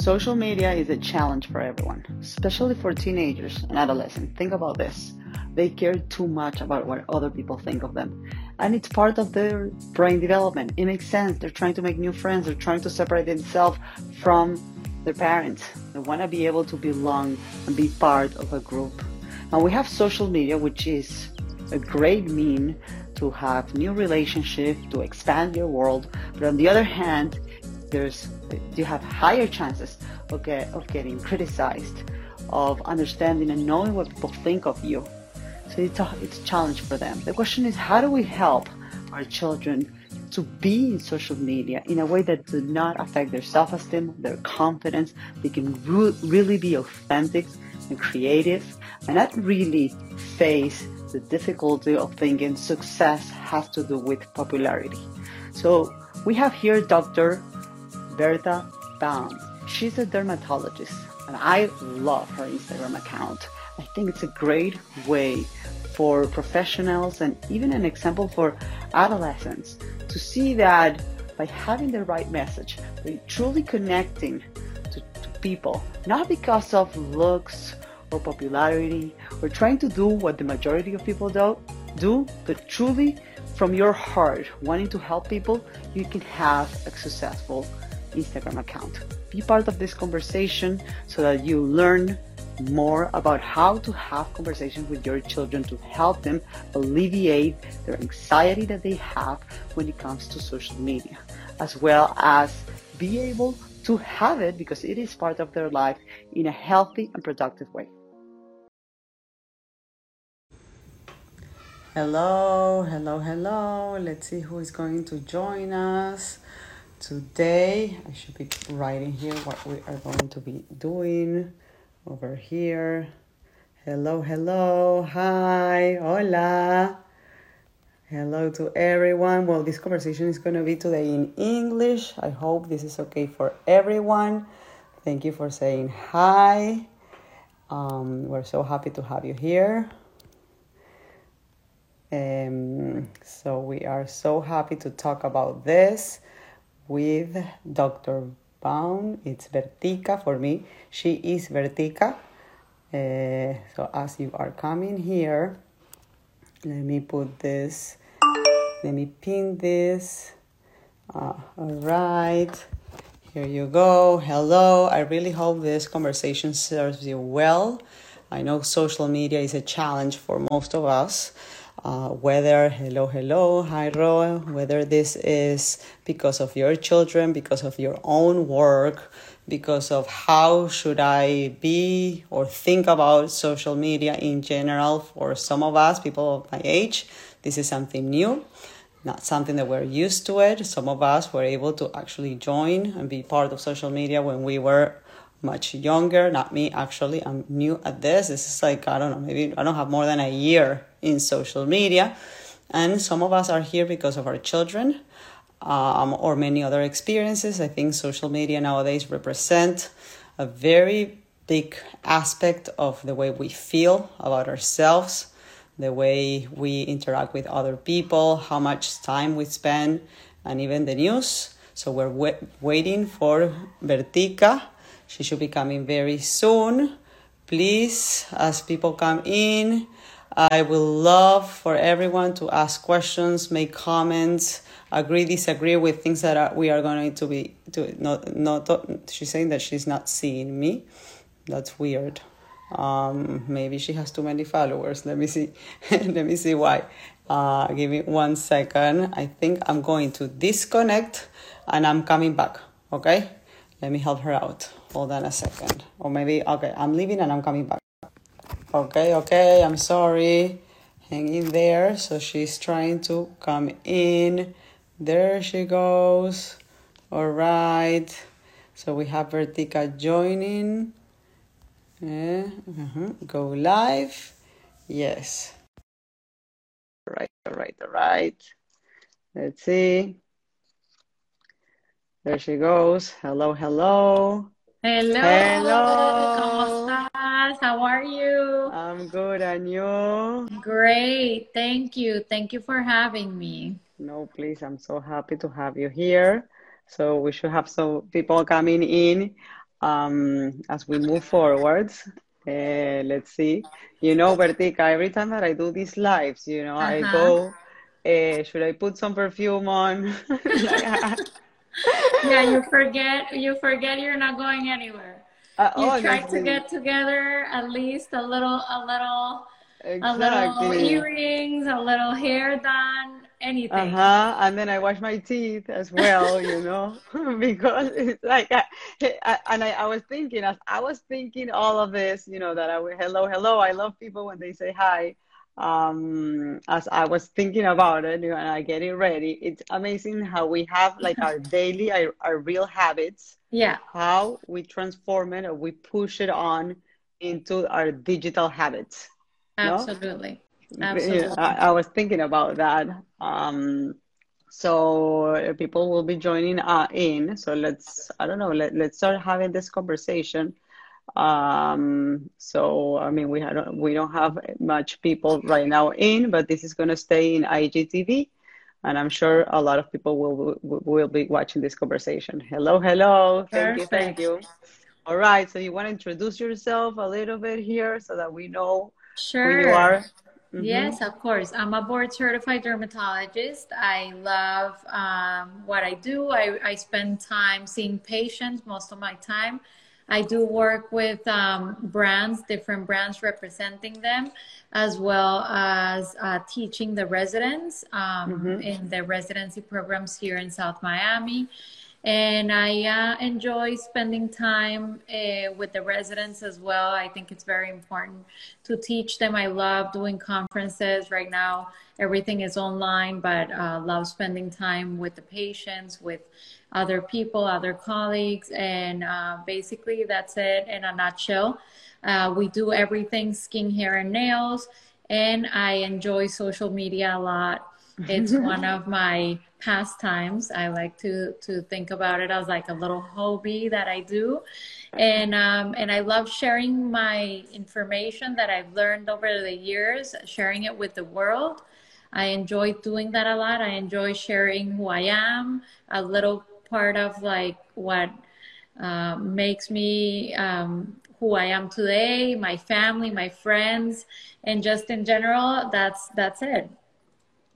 Social media is a challenge for everyone, especially for teenagers and adolescents. Think about this. They care too much about what other people think of them. And it's part of their brain development. It makes sense. They're trying to make new friends, they're trying to separate themselves from their parents. They want to be able to belong and be part of a group. And we have social media, which is a great mean to have new relationships, to expand your world. But on the other hand, there's you have higher chances of, get, of getting criticized, of understanding and knowing what people think of you. So it's a, it's a challenge for them. The question is, how do we help our children to be in social media in a way that does not affect their self-esteem, their confidence? They can re- really be authentic and creative, and not really face the difficulty of thinking success has to do with popularity. So we have here Dr. Berta Baum. She's a dermatologist, and I love her Instagram account. I think it's a great way for professionals and even an example for adolescents to see that by having the right message, by truly connecting to, to people, not because of looks or popularity or trying to do what the majority of people do, do but truly from your heart wanting to help people, you can have a successful Instagram account. Be part of this conversation so that you learn more about how to have conversations with your children to help them alleviate their anxiety that they have when it comes to social media, as well as be able to have it because it is part of their life in a healthy and productive way. Hello, hello, hello. Let's see who is going to join us today. I should be writing here what we are going to be doing over here. Hello, hello, hi, hola. Hello to everyone. Well, this conversation is going to be today in English. I hope this is okay for everyone. Thank you for saying hi. Um, we're so happy to have you here. Um, so, we are so happy to talk about this with Dr. Baum. It's Bertica for me. She is Bertica. Uh, so as you are coming here, let me put this, let me pin this. Uh, all right, here you go. Hello. I really hope this conversation serves you well. I know social media is a challenge for most of us uh, whether hello hello hi Ro, whether this is because of your children because of your own work because of how should i be or think about social media in general for some of us people of my age this is something new not something that we're used to it. Some of us were able to actually join and be part of social media when we were much younger not me actually. I'm new at this. This is like i don't know maybe i don't have more than a year in social media. And some of us are here because of our children um, or many other experiences. I think social media nowadays represent a very big aspect of the way we feel about ourselves the way we interact with other people how much time we spend and even the news. So we're waiting for Bertica she should be coming very soon. Please, as people come in, I will love for everyone to ask questions, make comments, agree, disagree with things that are, we are going to be to not not. She's saying that she's not seeing me. That's weird. Um, maybe she has too many followers. Let me see. Let me see why. Uh, give me one second. I think I'm going to disconnect and I'm coming back. Okay. Let me help her out. Hold on a second. Or maybe, okay, I'm leaving and I'm coming back. Okay, okay, I'm sorry. Hang in there. So she's trying to come in. There she goes. All right. So we have Bertica joining. Yeah. Uh-huh. Go live. Yes. All right, all right, all right. Let's see. There she goes. Hello, hello. Hello. Hello. ¿Cómo estás? How are you? I'm good, and you? Great. Thank you. Thank you for having me. No, please. I'm so happy to have you here. So we should have some people coming in. um, as we move forwards. Uh, let's see. You know, Bertica, every time that I do these lives, you know, uh-huh. I go, uh, should I put some perfume on? yeah, you forget, you forget you're not going anywhere. Uh, you oh, try to get together at least a little, a little, exactly. a little earrings, a little hair done, anything. Uh huh. And then I wash my teeth as well, you know, because it's like, I, I, and I, I was thinking, as I was thinking all of this, you know, that I would, hello, hello. I love people when they say hi. Um, as I was thinking about it and I getting ready, it's amazing how we have like our daily, our, our real habits. Yeah. How we transform it or we push it on into our digital habits. Absolutely. Absolutely. I, I, was thinking about that. Um, so people will be joining uh, in. So let's, I don't know, let, let's start having this conversation. Um, so, I mean, we, had, we don't have much people right now in, but this is going to stay in IGTV. And I'm sure a lot of people will, will, be watching this conversation. Hello, hello. Thank Perfect. you, thank you. All right. So you want to introduce yourself a little bit here so that we know sure. who you are? Mm-hmm. Yes, of course. I'm a board certified dermatologist. I love um, what I do. I, I spend time seeing patients most of my time. I do work with um, brands, different brands representing them, as well as uh, teaching the residents um, mm-hmm. in the residency programs here in South Miami and I uh, enjoy spending time uh, with the residents as well. I think it's very important to teach them. I love doing conferences right now. Everything is online, but uh, love spending time with the patients, with other people, other colleagues, and uh, basically that's it in a nutshell. Uh, we do everything skin, hair, and nails, and I enjoy social media a lot. It's one of my pastimes. I like to to think about it as like a little hobby that I do, and um, and I love sharing my information that I've learned over the years, sharing it with the world. I enjoy doing that a lot. I enjoy sharing who I am, a little part of like what uh, makes me um, who I am today, my family, my friends, and just in general. That's that's it.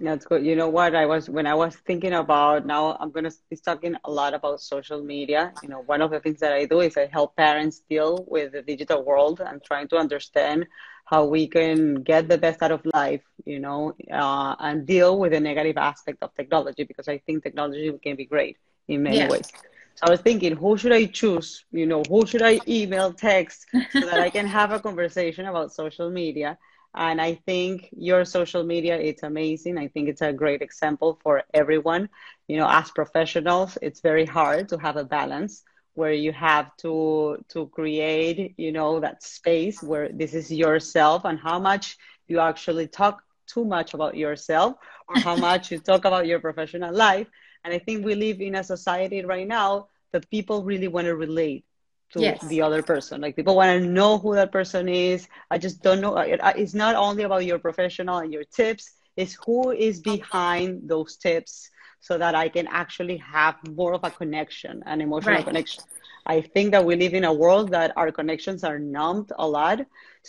That's good. You know what? I was when I was thinking about now I'm gonna be talking a lot about social media. You know, one of the things that I do is I help parents deal with the digital world and trying to understand how we can get the best out of life, you know, uh, and deal with the negative aspect of technology because I think technology can be great in many yeah. ways. So I was thinking, who should I choose? You know, who should I email, text so that I can have a conversation about social media? And I think your social media, it's amazing. I think it's a great example for everyone. You know, as professionals, it's very hard to have a balance where you have to to create, you know, that space where this is yourself and how much you actually talk too much about yourself or how much you talk about your professional life. And I think we live in a society right now that people really want to relate to yes. the other person. Like people want to know who that person is. I just don't know. It's not only about your professional and your tips. It's who is behind those tips so that I can actually have more of a connection, an emotional right. connection. I think that we live in a world that our connections are numbed a lot.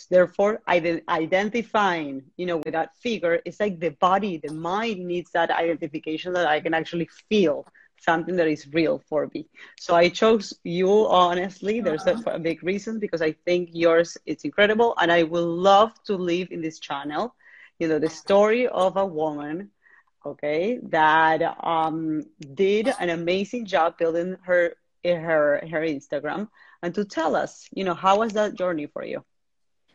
Therefore, identifying, you know, with that figure, it's like the body, the mind needs that identification that I can actually feel something that is real for me. So I chose you honestly. There's uh-huh. a, a, big reason because I think yours is incredible, and I will love to live in this channel. You know, the story of a woman, okay, that um, did an amazing job building her her her Instagram, and to tell us, you know, how was that journey for you?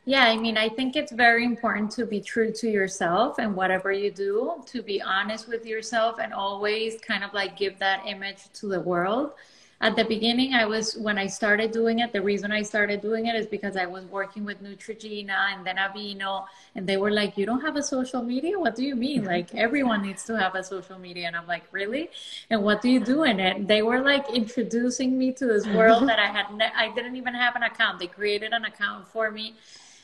Yeah, I mean, I think it's very important to be true to yourself and whatever you do, to be honest with yourself and always kind of like give that image to the world. At the beginning, I was, when I started doing it, the reason I started doing it is because I was working with Neutrogena and then Aveeno, and they were like, You don't have a social media? What do you mean? Like, everyone needs to have a social media. And I'm like, Really? And what do you do in it? They were like introducing me to this world that I had, ne- I didn't even have an account. They created an account for me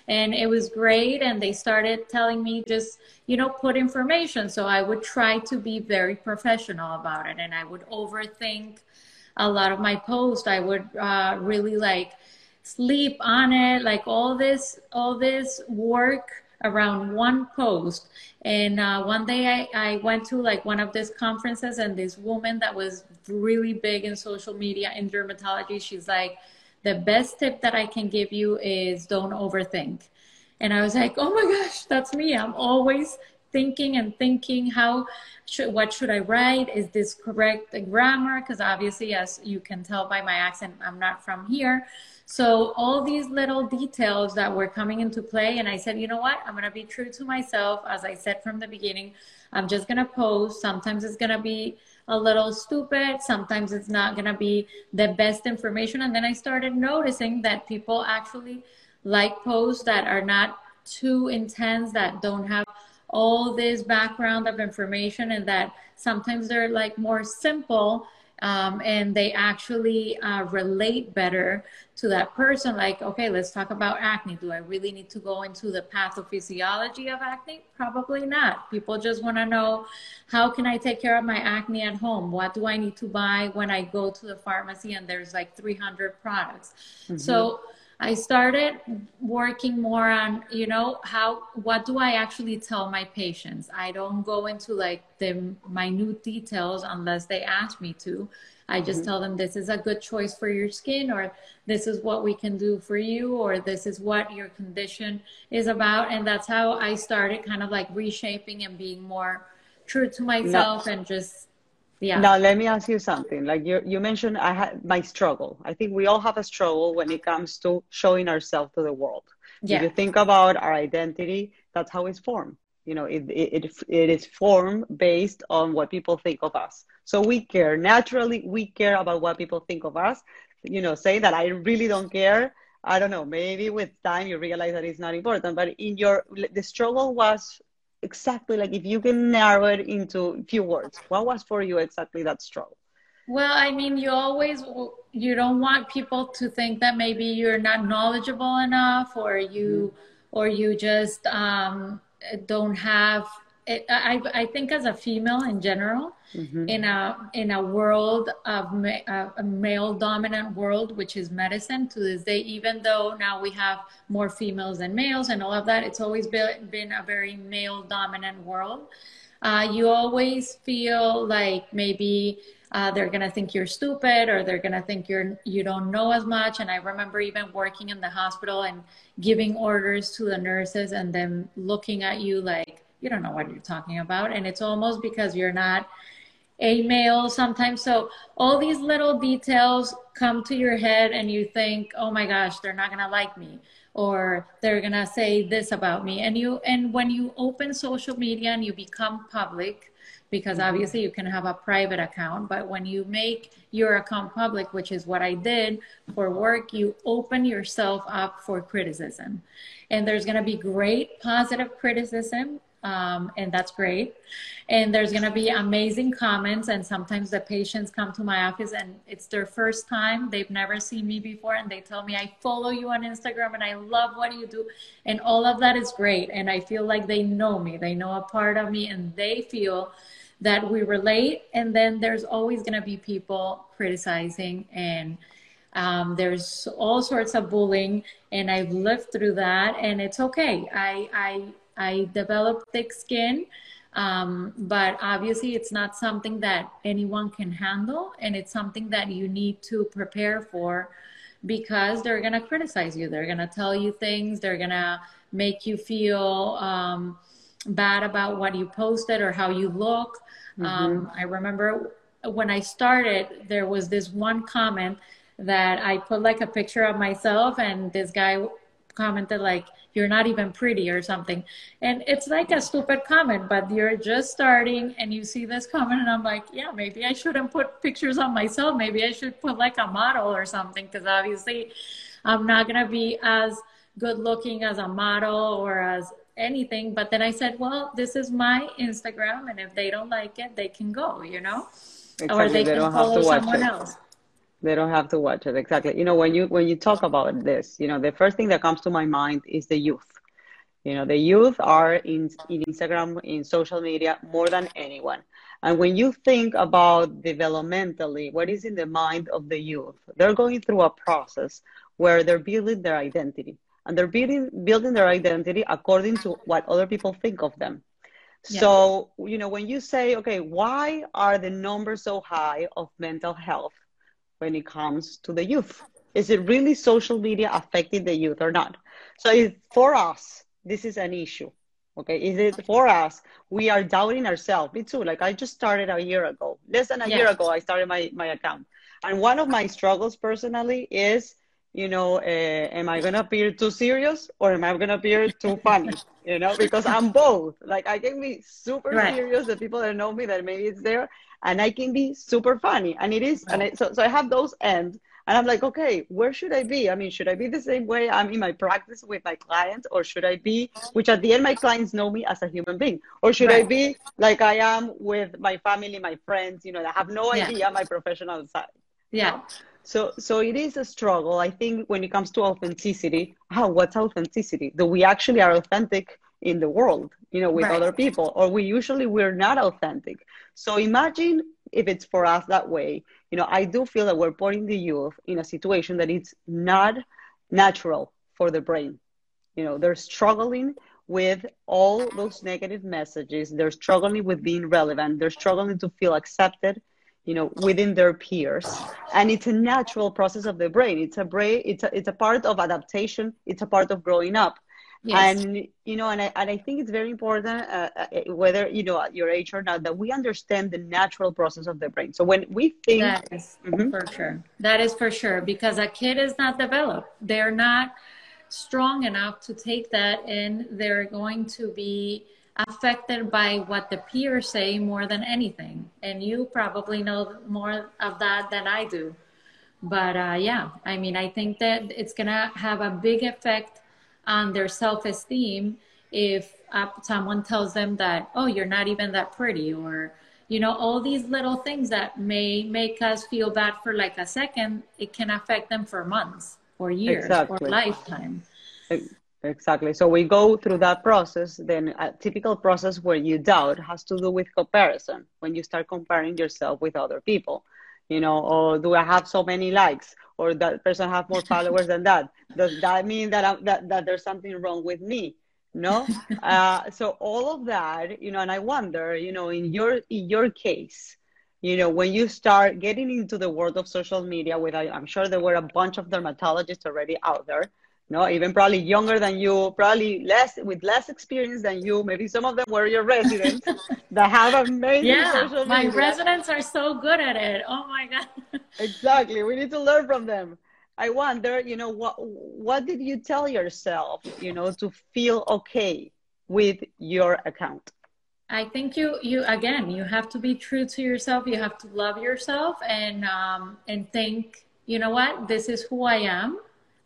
and it was great and they started telling me just you know put information so i would try to be very professional about it and i would overthink a lot of my posts. I would uh, really like sleep on it, like all this, all this work around one post. And uh, one day I, I went to like one of these conferences and this woman that was really big in social media in dermatology, she's like, the best tip that I can give you is don't overthink. And I was like, oh my gosh, that's me. I'm always thinking and thinking how should, what should I write? Is this correct grammar? Because obviously, as you can tell by my accent, I'm not from here. So all these little details that were coming into play, and I said, you know what? I'm gonna be true to myself. As I said from the beginning, I'm just gonna post. Sometimes it's gonna be a little stupid. Sometimes it's not gonna be the best information. And then I started noticing that people actually like posts that are not too intense, that don't have all this background of information and that sometimes they're like more simple um, and they actually uh, relate better to that person. Like okay let's talk about acne. Do i really need to go into the pathophysiology of acne? Probably not. People just want to know how can i take care of my acne at home? What do i need to buy when i go to the pharmacy and there's like 300 products? Mm-hmm. so I started working more on, you know, how, what do I actually tell my patients? I don't go into like the minute details unless they ask me to. I just mm-hmm. tell them this is a good choice for your skin, or this is what we can do for you, or this is what your condition is about. And that's how I started kind of like reshaping and being more true to myself no. and just yeah. Now let me ask you something. Like you you mentioned i had my struggle. I think we all have a struggle when it comes to showing ourselves to the world. Yeah. if you think about our identity that's how it's formed. You know it, it, it, it is formed based on what people think of us. So we care. Naturally we care about what people think of us. You know saying that i really don't care i don't know maybe with time you realize that it's not important but in your the struggle was exactly like if you can narrow it into a few words what was for you exactly that struggle well i mean you always you don't want people to think that maybe you're not knowledgeable enough or you mm-hmm. or you just um, don't have it, I, I think as a female in general mm-hmm. in a in a world of ma- a male dominant world which is medicine to this day even though now we have more females than males and all of that it's always been, been a very male dominant world uh, you always feel like maybe uh, they're gonna think you're stupid or they're gonna think you're you don't know as much and i remember even working in the hospital and giving orders to the nurses and them looking at you like you don't know what you're talking about. And it's almost because you're not a male sometimes. So all these little details come to your head and you think, oh my gosh, they're not going to like me or they're going to say this about me. And you, and when you open social media and you become public, because mm-hmm. obviously you can have a private account, but when you make your account public, which is what I did for work, you open yourself up for criticism. And there's going to be great positive criticism um, and that's great. And there's going to be amazing comments. And sometimes the patients come to my office and it's their first time. They've never seen me before. And they tell me, I follow you on Instagram and I love what you do. And all of that is great. And I feel like they know me, they know a part of me, and they feel that we relate. And then there's always going to be people criticizing and um, there's all sorts of bullying and i've lived through that and it's okay i i I developed thick skin, um, but obviously it's not something that anyone can handle, and it's something that you need to prepare for because they're gonna criticize you. They're gonna tell you things. They're gonna make you feel um, bad about what you posted or how you look. Mm-hmm. Um, I remember when I started, there was this one comment that I put like a picture of myself, and this guy commented like you're not even pretty or something. And it's like a stupid comment but you're just starting and you see this comment and i'm like yeah maybe i shouldn't put pictures of myself. Maybe i should put like a model or something because obviously i'm not going to be as good looking as a model or as anything. But then i said well this is my instagram and if they don't like it they can go you know? Exactly. or they, they can follow someone it. else they don't have to watch it exactly you know when you when you talk about this you know the first thing that comes to my mind is the youth you know the youth are in, in instagram in social media more than anyone And when you think about developmentally, what is in the mind of the youth, they're going through a process where they're building their identity. And they're building, building their identity according to what other people think of them. Yeah. So, you know, when you say, okay, why are the numbers so high of mental health when it comes to the youth? Is it really social media affecting the youth or not? So, if for us, this is an issue. Okay, is it for us? We are doubting ourselves. Me too. Like I just started a year ago, less than a yes. year ago, I started my my account, and one of my struggles personally is, you know, uh, am I gonna appear too serious or am I gonna appear too funny? You know, because I'm both. Like I can be super right. serious. The people that know me, that maybe it's there, and I can be super funny, and it is. And I, so so I have those ends and I'm like, okay, where should I be? I mean, should I be the same way I'm in my practice with my clients, or should I be, which at the end, my clients know me as a human being, or should right. I be like I am with my family, my friends, you know, that have no idea yeah. my professional side. Yeah. So, so it is a struggle. I think when it comes to authenticity, oh, what's authenticity? Do we actually are authentic in the world, you know, with right. other people, or we usually we're not authentic. So imagine if it's for us that way you know i do feel that we're putting the youth in a situation that it's not natural for the brain you know they're struggling with all those negative messages they're struggling with being relevant they're struggling to feel accepted you know within their peers and it's a natural process of the brain it's a brain it's a, it's a part of adaptation it's a part of growing up Yes. And you know, and I and I think it's very important, uh, uh, whether you know at your age or not, that we understand the natural process of the brain. So when we think, that is mm-hmm. for sure. That is for sure because a kid is not developed. They're not strong enough to take that, and they're going to be affected by what the peers say more than anything. And you probably know more of that than I do. But uh, yeah, I mean, I think that it's gonna have a big effect on their self-esteem if uh, someone tells them that oh you're not even that pretty or you know all these little things that may make us feel bad for like a second it can affect them for months or years exactly. or lifetime exactly. So we go through that process then a typical process where you doubt has to do with comparison when you start comparing yourself with other people you know or do i have so many likes? Or that person have more followers than that? Does that mean that I'm, that that there's something wrong with me? No? Uh, so all of that you know and i wonder you know in your in your case you know when you start getting into the world of social media with i'm sure there were a bunch of dermatologists already out there no even probably younger than you probably less with less experience than you. Maybe some of them were your residents that have amazing yeah, social my residents are so good at it. Oh my god. Exactly. We need to learn from them. I wonder you know what what did you tell yourself you know to feel okay with your account? I think you you again you have to be true to yourself. You have to love yourself and um, and think you know what? This is who I am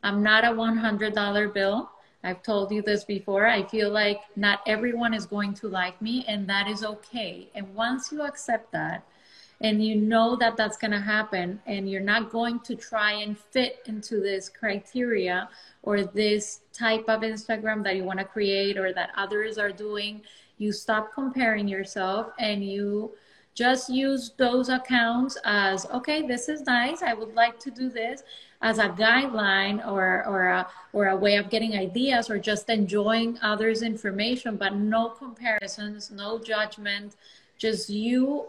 I'm not a $100 bill. I've told you this before. I feel like not everyone is going to like me, and that is okay. And once you accept that, and you know that that's going to happen, and you're not going to try and fit into this criteria or this type of Instagram that you want to create or that others are doing, you stop comparing yourself and you just use those accounts as okay this is nice i would like to do this as a guideline or or a, or a way of getting ideas or just enjoying others information but no comparisons no judgment just you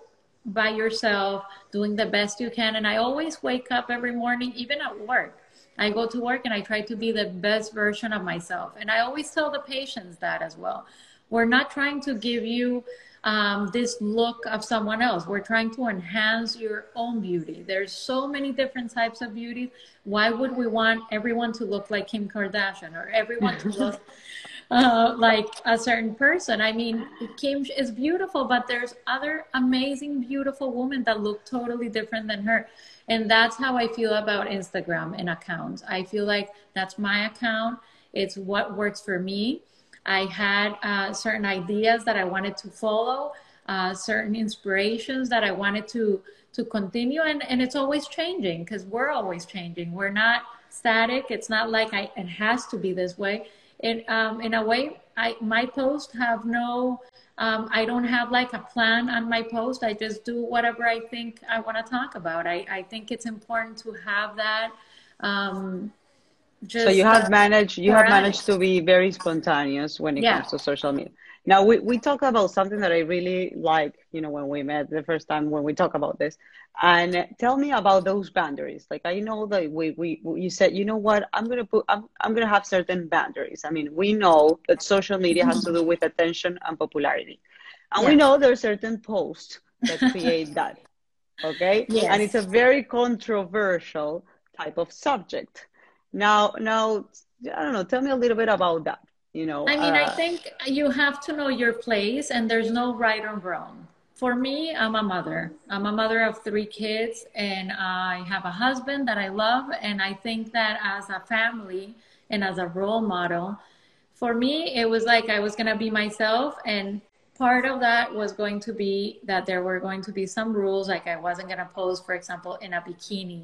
by yourself doing the best you can. And i always wake up every morning even at work. I go to work and i try to be the best version of myself. And i always tell the patients that as well. We're not trying to give you um, this look of someone else. We're trying to enhance your own beauty. There's so many different types of beauty. Why would we want everyone to look like Kim Kardashian or everyone to look uh, like a certain person? I mean, Kim is beautiful, but there's other amazing, beautiful women that look totally different than her. And that's how I feel about Instagram and accounts. I feel like that's my account. It's what works for me I had uh, certain ideas that I wanted to follow, uh, certain inspirations that I wanted to to continue, and and it's always changing because we're always changing. We're not static. It's not like I, it has to be this way. in um, in a way, I my posts have no. Um, I don't have like a plan on my post. I just do whatever I think I want to talk about. I, I think it's important to have that. Um, just, so you have managed you have managed to be very spontaneous when it yeah. comes to social media. Now we, we talk about something that I really like, you know, when we met the first time when we talk about this. And tell me about those boundaries. Like I know that we, we you said, you know what, I'm gonna put I'm I'm gonna have certain boundaries. I mean, we know that social media has to do with attention and popularity. And yeah. we know there are certain posts that create that. Okay? Yes. And it's a very controversial type of subject. Now now I don't know, tell me a little bit about that you know i mean uh, i think you have to know your place and there's no right or wrong. For me i'm a mother. I'm a mother of three kids and i have a husband that i love and i think that as a family and as a role model for me it was like i was going to be myself and part of that was going to be that there were going to be some rules like i wasn't going to pose for example in a bikini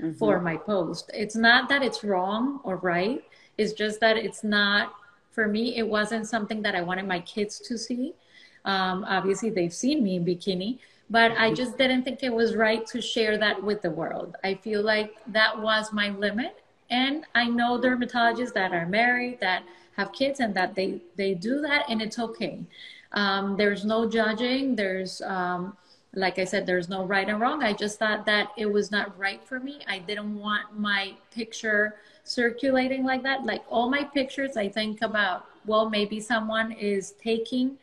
mm-hmm. for my post it's not that it's wrong or right it's just that it's not for me, it wasn't something that I wanted my kids to see. Um, obviously, they've seen me in bikini, but I just didn't think it was right to share that with the world. I feel like that was my limit. And I know dermatologists that are married, that have kids, and that they, they do that, and it's okay. Um, there's no judging. There's, um, like I said, there's no right and wrong. I just thought that it was not right for me. I didn't want my picture circulating like that. Like all my pictures, I think about, well, maybe someone is taking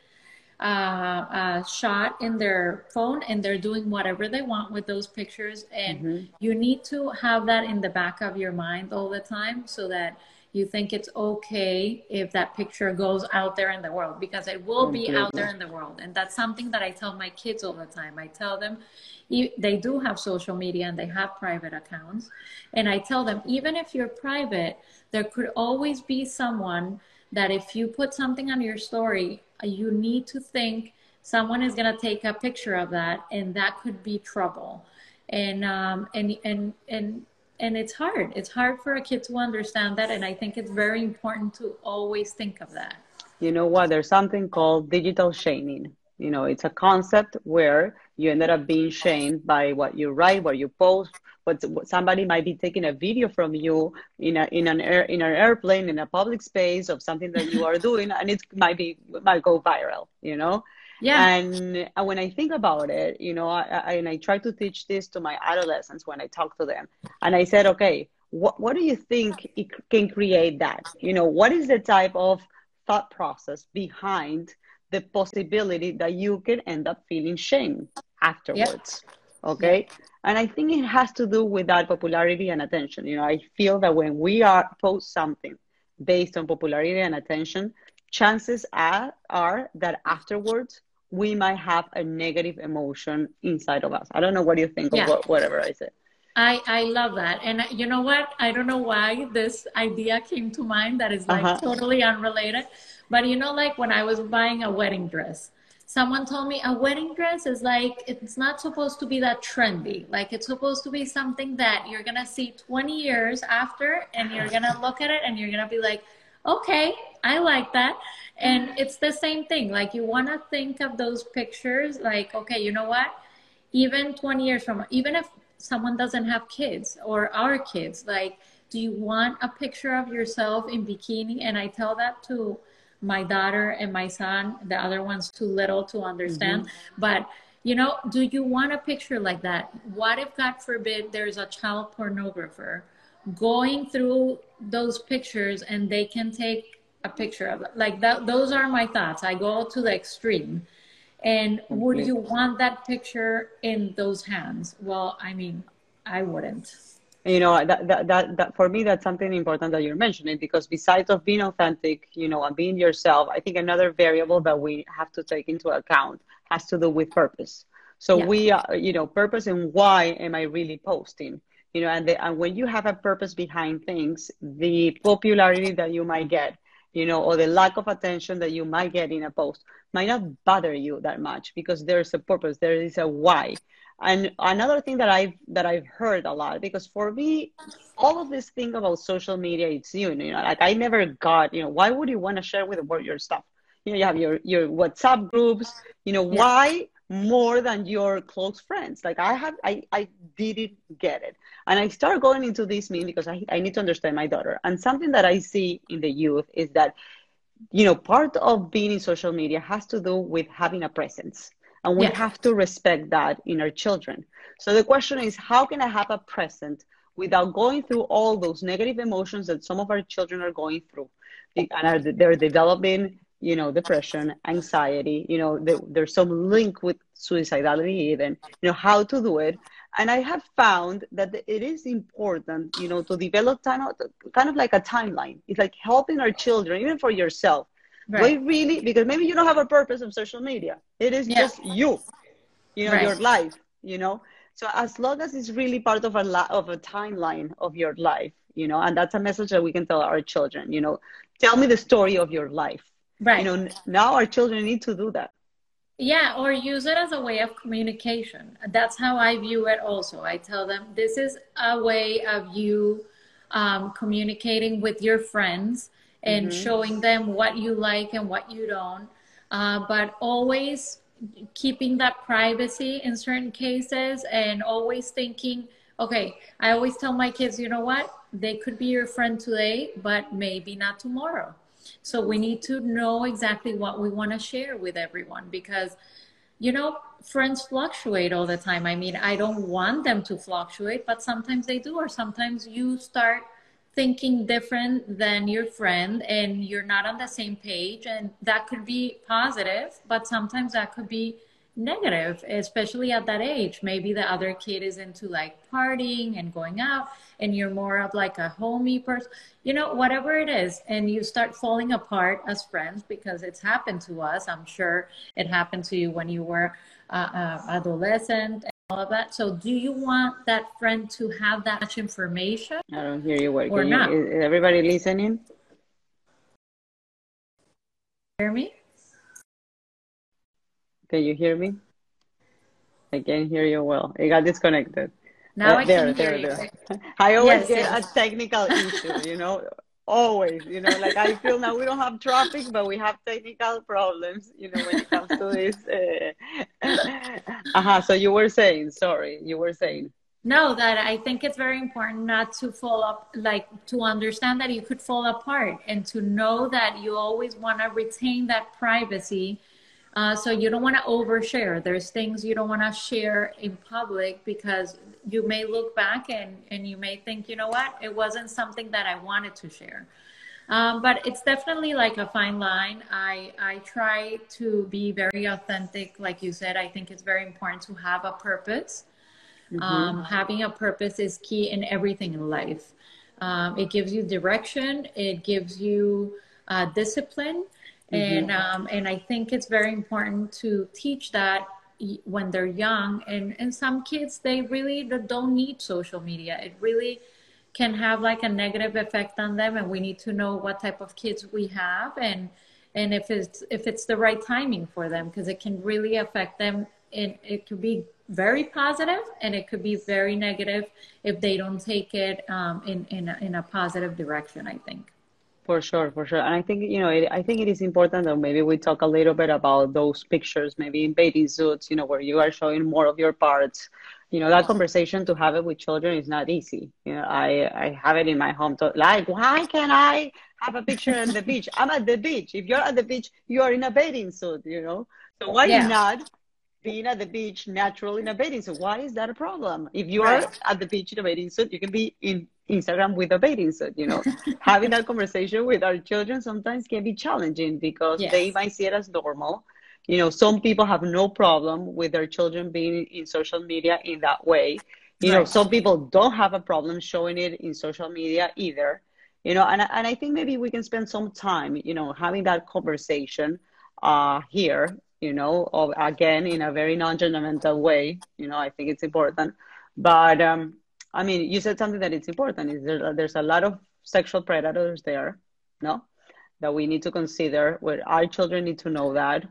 uh, a shot in their phone and they're doing whatever they want with those pictures. And mm-hmm. you need to have that in the back of your mind all the time so that you think it's okay if that picture goes out there in the world because it will be out there in the world. And that's something that I tell my kids all the time. I tell them, they do have social media and they have private accounts. And I tell them, even if you're private, there could always be someone that if you put something on your story, you need to think someone is going to take a picture of that and that could be trouble. And, um, and, and, and, and it's hard. It's hard for a kid to understand that. And I think it's very important to always think of that. You know what? There's something called digital shaming. You know, it's a concept where you ended up being shamed by what you write, what you post. But somebody might be taking a video from you in a in an air in an airplane in a public space of something that you are doing, and it might be might go viral. You know. Yeah. And uh, when I think about it, you know, I, I, and I try to teach this to my adolescents when I talk to them, and I said, okay, what what do you think it can create that? You know, what is the type of thought process behind the possibility that you can end up feeling shame afterwards. Okay. And I think it has to do with that popularity and attention. You know, I feel that when we are post something based on popularity and attention, chances are, are that afterwards we might have a negative emotion inside of us. I don't know what you think yeah. of what, whatever I said. I, I love that. And you know what? I don't know why this idea came to mind that is like uh-huh. totally unrelated. But you know, like when I was buying a wedding dress, someone told me a wedding dress is like, it's not supposed to be that trendy. Like it's supposed to be something that you're going to see 20 years after and you're going to look at it and you're going to be like, okay, I like that. And it's the same thing. Like you want to think of those pictures like, okay, you know what? Even 20 years from, even if someone doesn't have kids or our kids, like, do you want a picture of yourself in bikini? And I tell that to my daughter and my son. The other one's too little to understand. Mm-hmm. But you know, do you want a picture like that? What if, God forbid, there's a child pornographer going through those pictures and they can take a picture of it? Like that, those are my thoughts. I go to the extreme. And would you want that picture in those hands? Well, I mean, I wouldn't you know that, that that that for me that's something important that you're mentioning because besides of being authentic you know and being yourself i think another variable that we have to take into account has to do with purpose so yeah. we are you know purpose and why am i really posting you know and, the, and when you have a purpose behind things the popularity that you might get you know or the lack of attention that you might get in a post might not bother you that much because there's a purpose there is a why and another thing that I've that I've heard a lot because for me, all of this thing about social media, it's you, you know, like I never got, you know, why would you want to share with the world your stuff? You know, you have your your WhatsApp groups. You know, yeah. why more than your close friends? Like I have, I I didn't get it, and I started going into this mean because I I need to understand my daughter. And something that I see in the youth is that, you know, part of being in social media has to do with having a presence and we have to respect that in our children. So the question is, how can I have a present without going through all those negative emotions that some of our children are going through? And are, they're developing, you know, depression, anxiety, you know, there's some link with suicidality even, you know, how to do it. And I have found that it is important, you know, to develop kind of, kind of like a timeline. It's like helping our children, even for yourself, Right. Wait, really? Because maybe you don't have a purpose of social media. It is yeah. just you, you know, right. your life, you know. So as long as it's really part of a la- of a timeline of your life, you know, and that's a message that we can tell our children, you know, tell me the story of your life. Right. You know, now our children need to do that. Yeah, or use it as a way of communication. That's how I view it also. I tell them this is a way of you um, communicating with your friends and mm-hmm. showing them what you like and what you don't. Uh, but always keeping that privacy in certain cases and always thinking, okay, I always tell my kids, you know what? They could be your friend today, but maybe not tomorrow. So we need to know exactly what we want to share with everyone because, you know, friends fluctuate all the time. I mean, I don't want them to fluctuate, but sometimes they do, or sometimes you start thinking different than your friend and you're not on the same page and that could be positive but sometimes that could be negative especially at that age maybe the other kid is into like partying and going out and you're more of like a homey person you know whatever it is and you start falling apart as friends because it's happened to us i'm sure it happened to you when you were uh, uh, adolescent And all of that. So, do you want that friend to have that much information? I don't hear you. What, or not? You, is everybody listening? Hear me? Can you hear me? I can't hear you well. It got disconnected. Now uh, I there, can hear there. you. I always yes, get yes. a technical issue, you know always you know like i feel now we don't have traffic but we have technical problems you know when it comes to this uh, uh-huh so you were saying sorry you were saying no that i think it's very important not to fall up like to understand that you could fall apart and to know that you always want to retain that privacy uh, so you don't want to overshare. There's things you don't want to share in public because you may look back and, and you may think, you know what, it wasn't something that I wanted to share. Um, but it's definitely like a fine line. I, I try to be very authentic. Like you said, I think it's very important to have a purpose. Mm-hmm. Um, having a purpose is key in everything in life. Um, it gives you direction, it gives you uh, discipline, Mm-hmm. And um, and I think it's very important to teach that when they're young. And and some kids they really don't need social media. It really can have like a negative effect on them, and we need to know what type of kids we have and and if it's if it's the right timing for them because it can really affect them. And it could be very positive and it could be very negative if they don't take it um, in in a, in a positive direction. I think. For sure, for sure. And I think, you know, it, I think it is important that maybe we talk a little bit about those pictures, maybe in bathing suits, you know, where you are showing more of your parts. You know, that conversation to have it with children is not easy. You know, I, I have it in my home to like, why can't I have a picture on the beach? I'm at the beach. If you're at the beach, you are in a bathing suit, you know? So why yeah. not being at the beach natural in a bathing suit. Why is that a problem? If you are at the beach in a bathing suit, you can be in Instagram with a bathing suit. You know, having that conversation with our children sometimes can be challenging because yes. they might see it as normal. You know, some people have no problem with their children being in social media in that way. You right. know, some people don't have a problem showing it in social media either. You know, and and I think maybe we can spend some time, you know, having that conversation uh, here you know, of, again, in a very non-judgmental way. You know, I think it's important. But um, I mean, you said something that it's important. Is there, there's a lot of sexual predators there, no? That we need to consider. Where our children need to know that.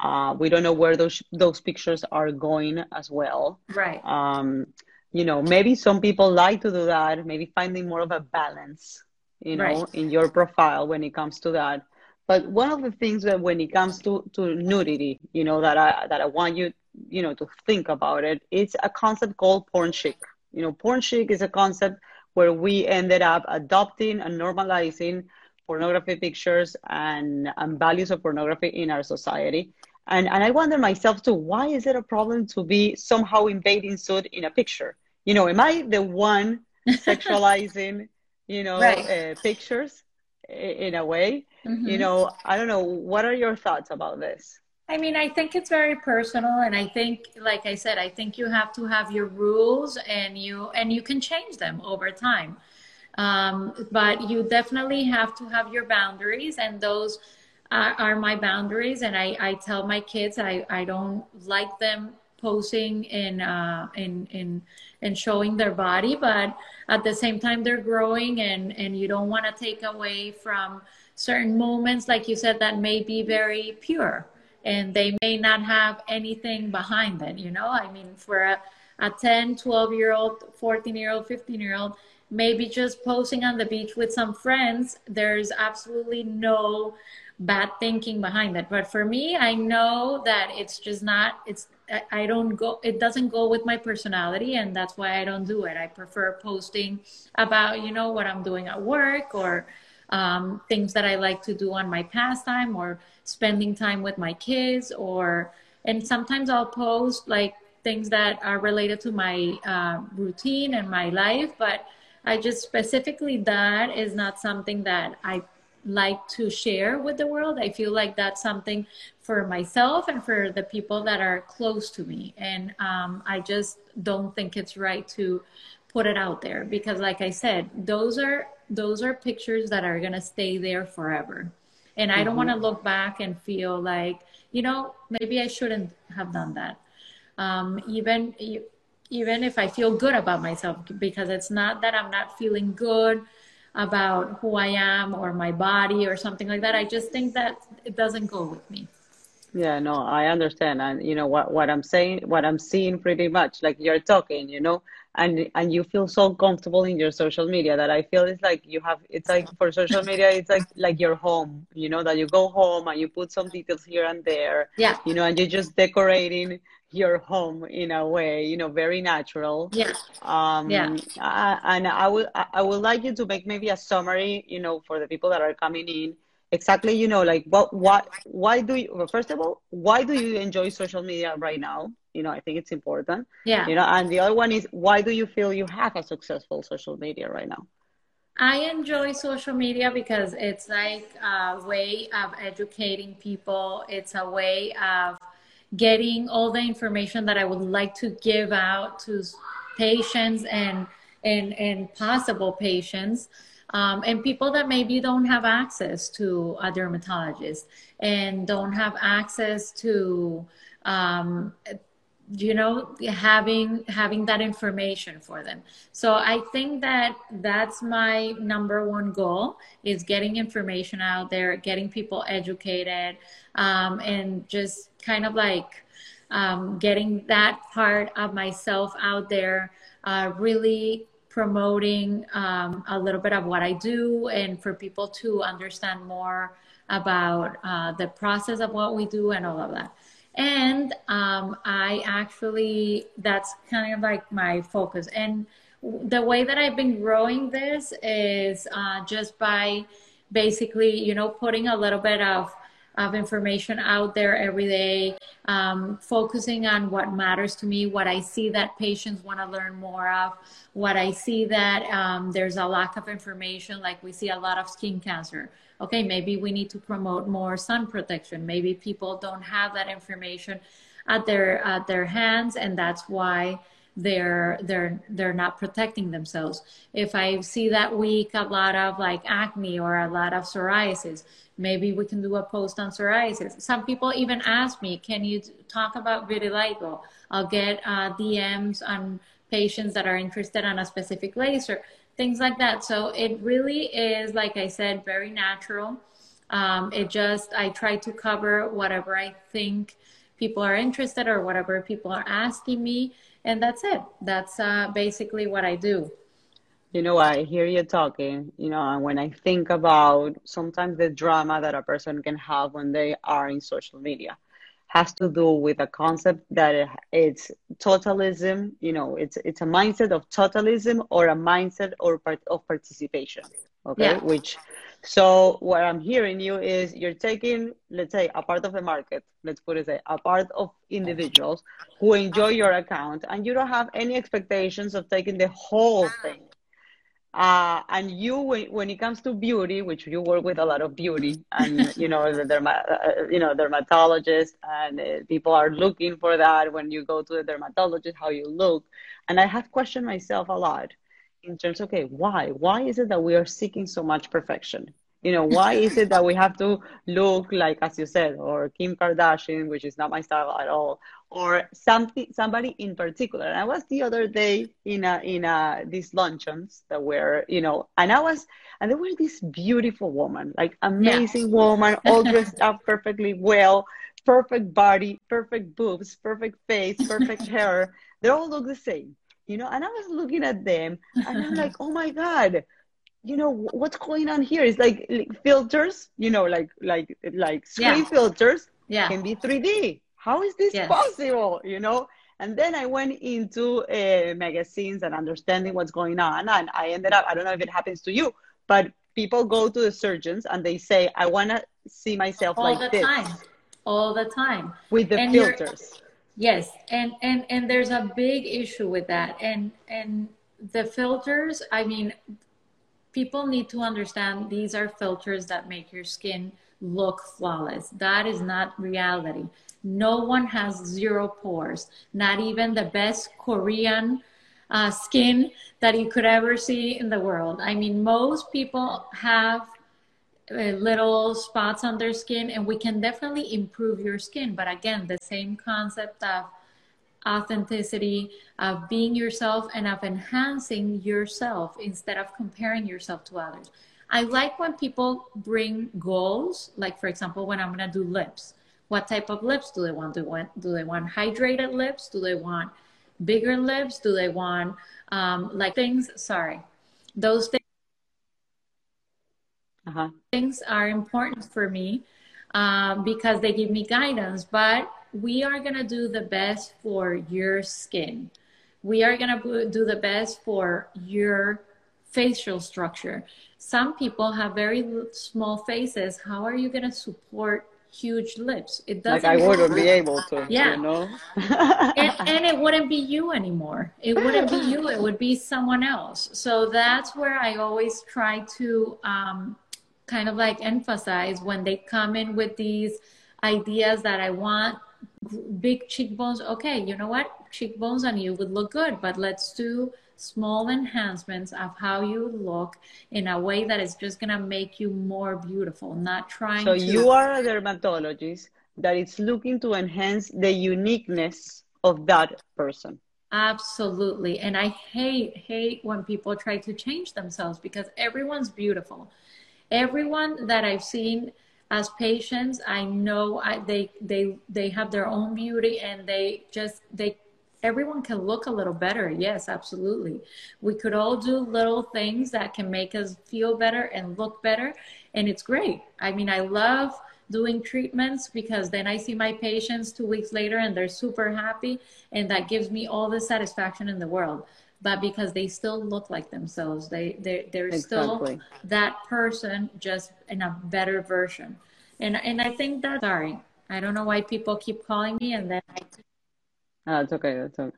Uh, we don't know where those those pictures are going as well. Right. Um, you know, maybe some people like to do that. Maybe finding more of a balance, you know, right. in your profile when it comes to that. But one of the things that when it comes to to nudity, you know, that I that I want you, you know, to think about it, it's a concept called porn chic. You know, porn chic is a concept where we ended up adopting and normalizing pornography pictures and, and values of pornography in our society. And, and I wonder myself too, why is it a problem to be somehow invading suit in a picture? You know, am I the one sexualizing, you know, right. uh, pictures in a way? Mm-hmm. You know, I don't know. What are your thoughts about this? I mean, I think it's very personal, and I think, like I said, I think you have to have your rules, and you and you can change them over time. Um, but you definitely have to have your boundaries, and those are, are my boundaries. And I, I tell my kids I, I don't like them posing in uh, in in and showing their body, but at the same time they're growing, and and you don't want to take away from certain moments, like you said, that may be very pure and they may not have anything behind it you know? I mean for a, a 10 12 year old 14 year old 15 year old maybe just posing on the beach with some friends there's absolutely no bad thinking behind it but for me i know that it's just not it's i don't go it doesn't go with my personality and that's why i don't do it. I prefer posting about you know what i'm doing at work or um, things that i like to do on my pastime or spending time with my kids or and sometimes i'll post like things that are related to my uh, routine and my life but i just specifically that is not something that i like to share with the world. I feel like that's something for myself and for the people that are close to me. And um, i just don't think it's right to put it out there because like i said those are those are pictures that are going to stay there forever and I don't want to mm-hmm. look back and feel like, you know, maybe I shouldn't have done that. Um, even even if I feel good about myself, because it's not that I'm not feeling good about who I am or my body or something like that. I just think that it doesn't go with me. Yeah, no, I understand. And you know what what I'm saying, what I'm seeing pretty much like you're talking, you know, and and you feel so comfortable in your social media that I feel it's like you have it's like for social media it's like like your home you know that you go home and you put some details here and there yeah. you know and you're just decorating your home in a way you know very natural. Yeah. Um yeah. Uh, and I would I would like you to make maybe a summary you know for the people that are coming in exactly you know like what what why do you well, first of all why do you enjoy social media right now? You know i think it's important. Yeah. You know and the other one is why do you feel you have a successful social media right now? I enjoy social media because it's like a way of educating people. It's a way of getting all the information that i would like to give out to patients and and and possible patients um, and people that maybe don't have access to a dermatologist and don't have access to um, you know having having that information for them. So i think that that's my number one goal is getting information out there getting people educated um, and just kind of like um, getting that part of myself out there uh, really promoting um, a little bit of what I do and for people to understand more about uh, the process of what we do and all of that. And um, I actually, that's kind of like my focus. And the way that I've been growing this is uh, just by basically, you know, putting a little bit of of information out there every day, um, focusing on what matters to me, what I see that patients want to learn more of, what I see that um, there's a lack of information, like we see a lot of skin cancer. Okay, maybe we need to promote more sun protection. Maybe people don't have that information at their at their hands, and that's why they're they're they're not protecting themselves. If I see that week a lot of like acne or a lot of psoriasis, maybe we can do a post on psoriasis. Some people even ask me, can you talk about vitiligo? I'll get uh, DMs on patients that are interested on a specific laser, things like that. So it really is, like I said, very natural. Um, it just, I try to cover whatever I think people are interested or whatever people are asking me. And that's it. That's uh, basically what I do. You know, I hear you talking, you know, and when I think about sometimes the drama that a person can have when they are in social media has to do with a concept that it's totalism, you know, it's it's a mindset of totalism or a mindset or part of participation. Okay. Yeah. Which so what I'm hearing you is you're taking, let's say, a part of the market, let's put it say, a part of individuals who enjoy your account and you don't have any expectations of taking the whole thing. Uh, and you, when, it comes to beauty, which you work with a lot of beauty and, you know, the derma, uh, you know, dermatologist and uh, people are looking for that when you go to the dermatologist, how you look. And I have questioned myself a lot in terms okay why why is it that we are seeking so much perfection you know why is it that we have to look like as you said or kim kardashian which is not my style at all or something somebody in particular and i was the other day in a in a these luncheons that were you know and i was and there were this beautiful woman like amazing yeah. woman all dressed up perfectly well perfect body perfect boobs perfect face perfect hair they all look the same you know and i was looking at them and i'm like oh my god you know what's going on here it's like, like filters you know like like like screen yeah. filters yeah. can be 3d how is this yes. possible you know and then i went into uh, magazines and understanding what's going on and i ended up i don't know if it happens to you but people go to the surgeons and they say i want to see myself like all like the this time all the time with the and filters Yes, and and and there's a big issue with that, and and the filters. I mean, people need to understand these are filters that make your skin look flawless. That is not reality. No one has zero pores. Not even the best Korean uh, skin that you could ever see in the world. I mean, most people have uh, little spots on their skin and we can definitely improve your skin but again the same concept of authenticity of being yourself and of enhancing yourself instead of comparing yourself to others i like when people bring goals like for example when i'm going to do lips what type of lips do they want do they want do they want hydrated lips do they want bigger lips do they want um, like things sorry those things uh-huh. things are important for me um, because they give me guidance. But we are going to do the best for your skin. We are going to do the best for your facial structure. Some people have very small faces. How are you going to support huge lips? It doesn't. Like I wouldn't be able to. Yeah. You know. and, and it wouldn't be you anymore. It wouldn't be you. It would be someone else. So that's where I always try to um, kind of like emphasize when they come in with these ideas that I want big cheekbones. Okay, you know what? Cheekbones on you would look good, but let's do small enhancements of how you look in a way that is just going to make you more beautiful, not trying so to. you are a dermatologist that is looking to enhance the uniqueness of that person. Absolutely. And I hate, hate when people try to change themselves because everyone's beautiful everyone that I've seen as patients, I know I, they they they have their own beauty and they just they everyone can look a little better. Yes, absolutely. We could all do little things that can make us feel better and look better, and it's great. I mean, I love doing treatments because then I see my patients two weeks later and they're super happy, and that gives me all the satisfaction in the world but because they still look like themselves they they they're exactly. still that person just in a better version and and i think that sorry i don't know why people keep calling me and then i oh, it's okay that's okay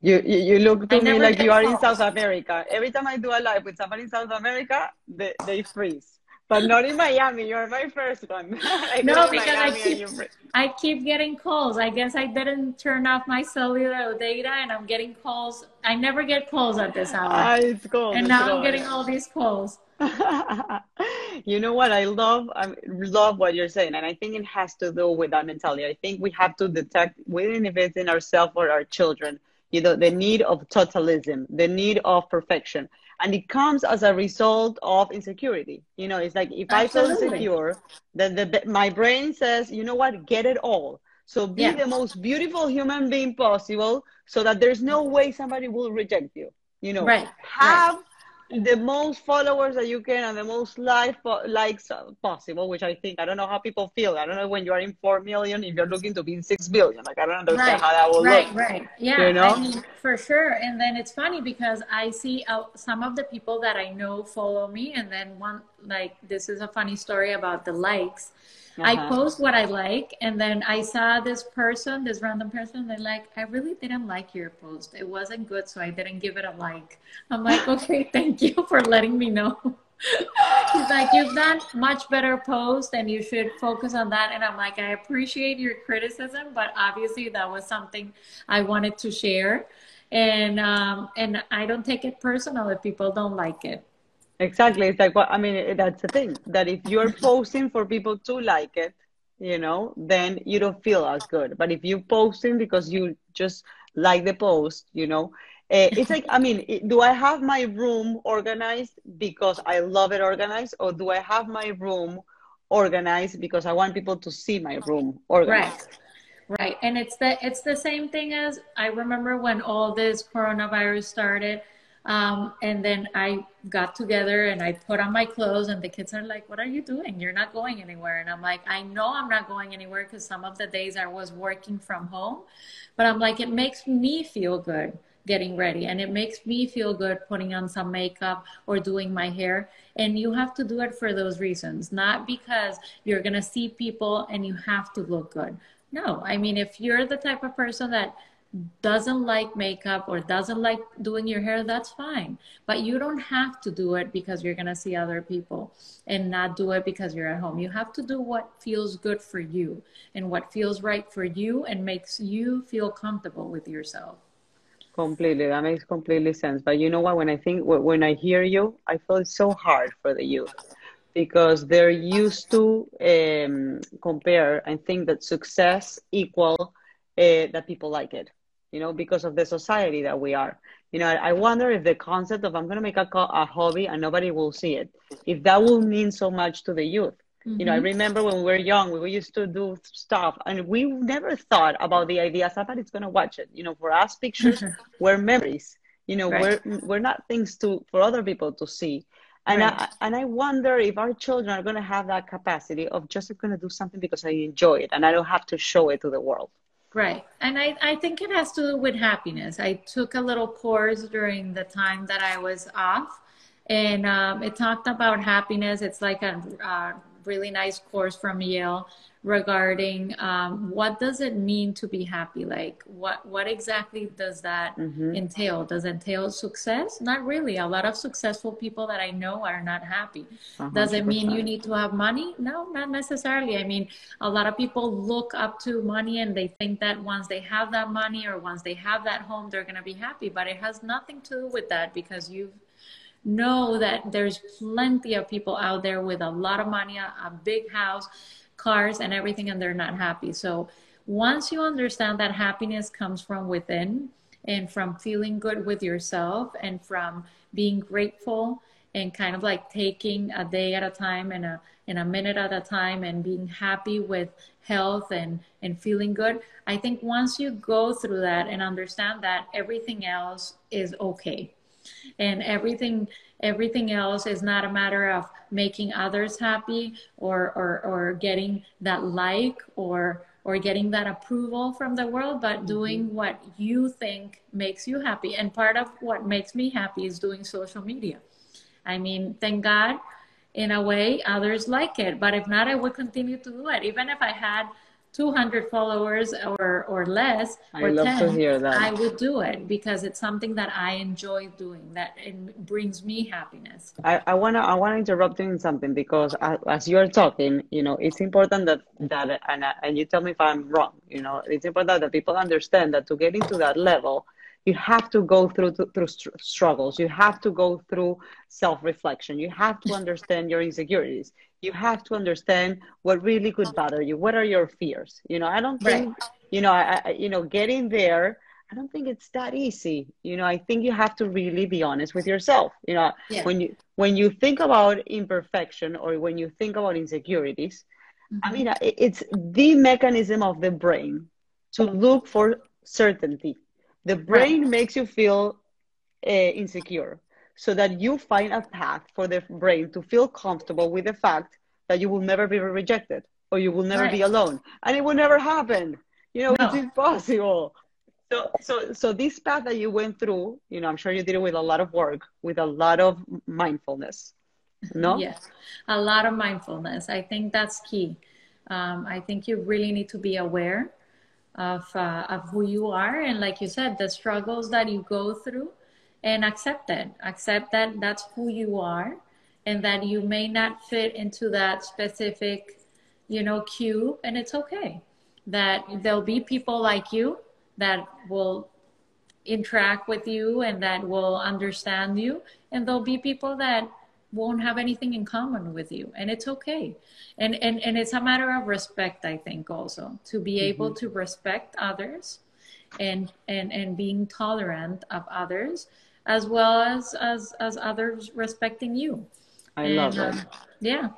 you, you, you look to me like you are calls. in South America. Every time I do a live with somebody in South America, they, they freeze but not in Miami. You're my first one. no, because I keep, I keep getting calls. I guess I didn't turn off my cellular data and I'm getting calls. I never get calls at this hour. Ah, it's cool. And it's now cool. I'm getting all these calls. you know what? I love, I love what you're saying. And I think it has to do with that mentality. I think we have to detect, within if it's in ourselves or our children, you know, the need of totalism, the need of perfection and it comes as a result of insecurity you know it's like if Absolutely. i feel insecure then the, my brain says you know what get it all so be yeah. the most beautiful human being possible so that there's no way somebody will reject you you know right have right the most followers that you can and the most like likes possible which i think i don't know how people feel. I don't know when you are in 4 million if you're looking to be in 6 billion. Like i don't understand right, how that will right, look right right. Yeah you know? I mean, for sure. And then it's funny because i see uh, some of the people that i know follow me and then one like this is a funny story about the likes uh-huh. I post what I like, and then I saw this person, this random person, they're like, I really didn't like your post. It wasn't good, so I didn't give it a like. I'm like, okay, thank you for letting me know. He's like, you've done much better post and you should focus on that. And I'm like, I appreciate your criticism, but obviously that was something I wanted to share. And um, and I don't take it personal if people don't like it. Exactly. It's like, well, I mean, that's the thing that if you're posting for people to like it, you know, then you don't feel as good. But if you're posting because you just like the post, you know, uh, it's like, I mean, do I have my room organized because I love it organized, or do I have my room organized because I want people to see my room organized? Right. Right. And it's the it's the same thing as I remember when all this coronavirus started um, and then I got together and I put on my clothes, and the kids are like, What are you doing? You're not going anywhere. And I'm like, I know I'm not going anywhere because some of the days I was working from home, but I'm like, It makes me feel good getting ready and it makes me feel good putting on some makeup or doing my hair and you have to do it for those reasons not because you're going to see people and you have to look good no i mean if you're the type of person that doesn't like makeup or doesn't like doing your hair, that's fine. But you don't have to do it because you're going to see other people and not do it because you're at home. You have to do what feels good for you and what feels right for you and makes you feel comfortable with yourself. Completely. That makes completely sense. But you know what? When I think, when I hear you, I feel it's so hard for the youth because they're used to um, compare and think that success equal uh, that people like it you know, because of the society that we are. You know, I wonder if the concept of I'm going to make a, a hobby and nobody will see it, if that will mean so much to the youth. Mm-hmm. You know, I mm-hmm. remember when we were young, we used to do stuff and we never thought about the idea somebody's going to watch it. You know, for us, pictures were memories. You know, right. we're, we're not things to for other people to see. And right. I and I wonder if our children are going to have that capacity of just going to do something because I enjoy it and I don't have to show it to the world. Right. And I, I think it has to do with happiness. I took a little course during the time that I was off, and um, it talked about happiness. It's like a, a really nice course from Yale regarding um, what does it mean to be happy? Like what what exactly does that mm-hmm. entail? Does it entail success? Not really. A lot of successful people that i know are not happy. 100%. does it mean you need to have money? No not necessarily. I mean a lot of people look up to money and they think that once they have that money or once they have that home they're going to be happy but it has nothing to do with that because you know that there's plenty of people out there with a lot of money a, big house cars and everything and they're not happy. So once you understand that happiness comes from within and from feeling good with yourself and from being grateful and kind of like taking a day at a time and a in a minute at a time and being happy with health and and feeling good i think once you go through that and understand that everything else is okay and everything everything else is not a matter of making others happy or or, or getting that like or or getting that approval from the world but mm-hmm. doing what you think makes you happy. And part of what makes me happy is doing social media. I mean thank god in a way others like it. But if not i would continue to do it. Even if i had 200 followers or or less I or 10 i would do it because it's something that i enjoy doing that it brings me happiness. I, I want to i want to interrupt you in something because as you're talking you know it's important that that and, and you tell me if i'm wrong you know it's important that people understand that to get into that level you have to go through through struggles you have to go through self-reflection you have to understand your insecurities you have to understand what really could bother you what are your fears you know i don't think right. you know I, I, you know getting there I don't think it's that easy. You know, I think you have to really be honest with yourself. You know, yeah. when you when you think about imperfection or when you think about insecurities, mm-hmm. I mean, it's the mechanism of the brain to look for certainty. The brain right. makes you feel uh, insecure so that you find a path for the brain to feel comfortable with the fact that you will never be rejected or you will never right. be alone and it will never happen you know no. it's impossible so so so this path that you went through you know i'm sure you did it with a lot of work with a lot of mindfulness no yes a lot of mindfulness i think that's key um, i think you really need to be aware of uh, of who you are. And like you said the struggles that you go through and accept it accept that that's who you are and that you may not fit into that specific you know cube and it's okay that there'll be people like you that will interact with you and that will understand you. And there'll be people that won't have anything in common with you and it's okay and and, and it's a matter of respect i think also to be mm-hmm. able to respect others and and and being tolerant of others as well as as as others respecting you i and, love it um, yeah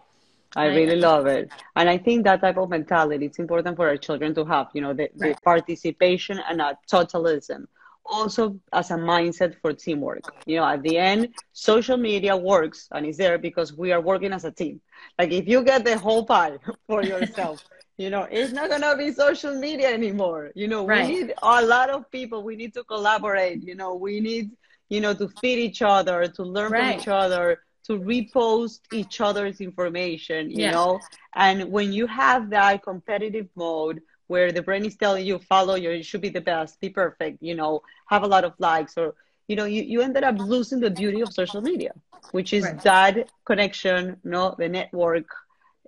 I really love it. And I think that type of mentality, it's important for our children to have, you know, the, right. the participation and a totalism. Also as a mindset for teamwork. You know, at the end, social media works and is there because we are working as a team. Like if you get the whole pie for yourself, you know, it's not gonna be social media anymore. You know, right. we need a lot of people. We need to collaborate, you know, we need, you know, to feed each other, to learn right. from each other to repost each other's information, you yeah. know? And when you have that competitive mode where the brain is telling you, follow your, you should be the best, be perfect, you know, have a lot of likes or, you know, you, you ended up losing the beauty of social media, which is right. that connection, know, the network,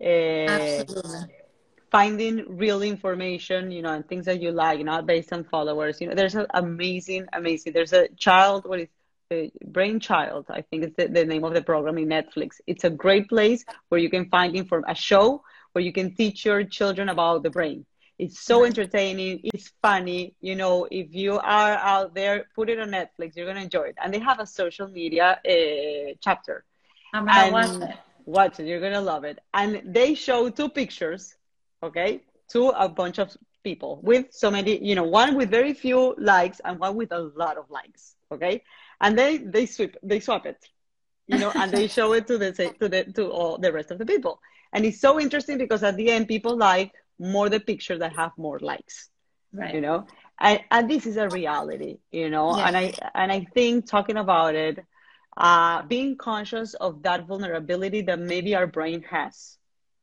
uh, finding real information, you know, and things that you like, not based on followers. You know, there's an amazing, amazing. There's a child. What is Brainchild, I think it's the, the, name of the program in Netflix. It's a great place where you can find inform a show where you can teach your children about the brain. It's so entertaining. It's funny. You know, if you are out there, put it on Netflix. You're gonna enjoy it. And they have a social media uh, chapter. I'm gonna and watch it. Watch it. You're gonna love it. And they show two pictures, okay, to a bunch of people with so many, you know, one with very few likes and one with a lot of likes, okay and they they sweep they swap it you know and they show it to the to the to all the rest of the people and it's so interesting because at the end people like more the picture that have more likes right you know and, and this is a reality you know yes. and i and i think talking about it uh being conscious of that vulnerability that maybe our brain has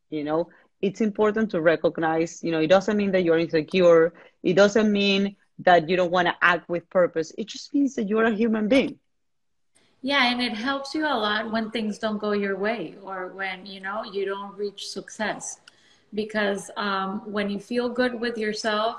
you know it's important to recognize you know it doesn't mean that you're insecure it doesn't mean that you don't want to act with purpose. It just means that you're a human being. Yeah, and it helps you a lot when things don't go your way or when you know you don't reach success. Because um, when you feel good with yourself,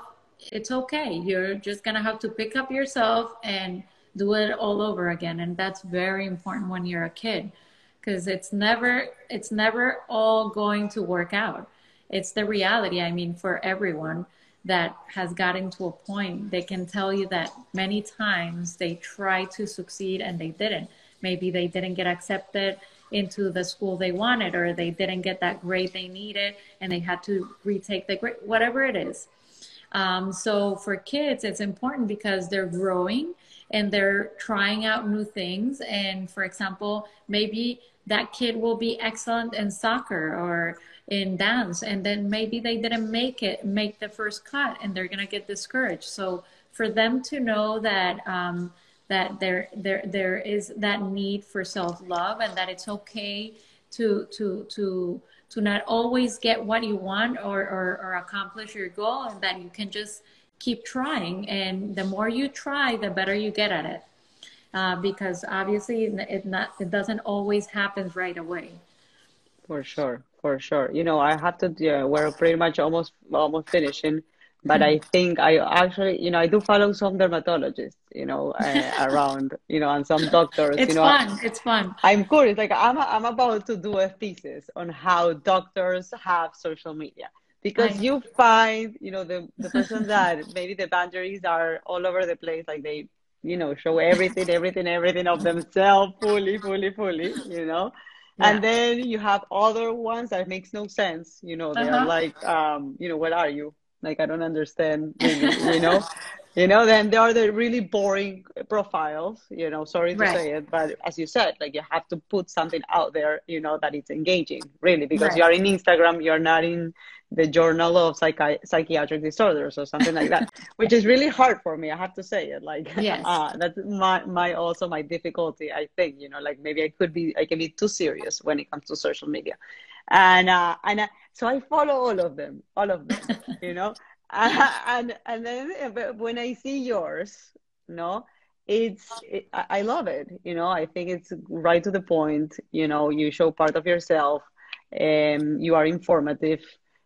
it's okay. You're just gonna have to pick up yourself and do it all over again, and that's very important when you're a kid, because it's never it's never all going to work out. It's the reality. I mean, for everyone that has gotten to a point they can tell you that many times they tried to succeed and they didn't maybe they didn't get accepted into the school they wanted or they didn't get that grade they needed and they had to retake the grade whatever it is. Um, so for kids it's important because they're growing and they're trying out new things. And for example maybe that kid will be excellent in soccer or in dance and then maybe they didn't make it make the first cut and they're to get discouraged. So for them to know that um, that there there there is that need for self-love and that it's okay to to to to not always get what you want or, or, or accomplish your goal and that you can just keep trying and the more you try the better you get at it uh, because obviously it not it doesn't always happen right away for sure for sure. You know, I have to. Yeah, we're pretty much almost almost finishing, but I think I actually, you know, I do follow some dermatologists, you know, uh, around, you know, and some doctors. It's you know, fun. It's fun. I'm curious. Like I'm, I'm about to do a thesis on how doctors have social media because you find you know the the person that maybe the boundaries are all over the place like they you know show everything everything everything of themselves fully fully fully you know yeah. and then you have other ones that makes no sense you know they're uh-huh. like um you know what are you like i don't understand you know you know then there are the really boring profiles you know sorry to right. say it but as you said like you have to put something out there you know that it's engaging really because right. you're in instagram you're not in the journal of psychi- psychiatric disorders or something like that which is really hard for me i have to say it like yes. uh, that's my my also my difficulty i think you know like maybe i could be i can be too serious when it comes to social media and uh and so i follow all of them all of them you know and and then when I see yours, no, it's it, I love it. You know, I think it's right to the point. You know, you show part of yourself, and you are informative.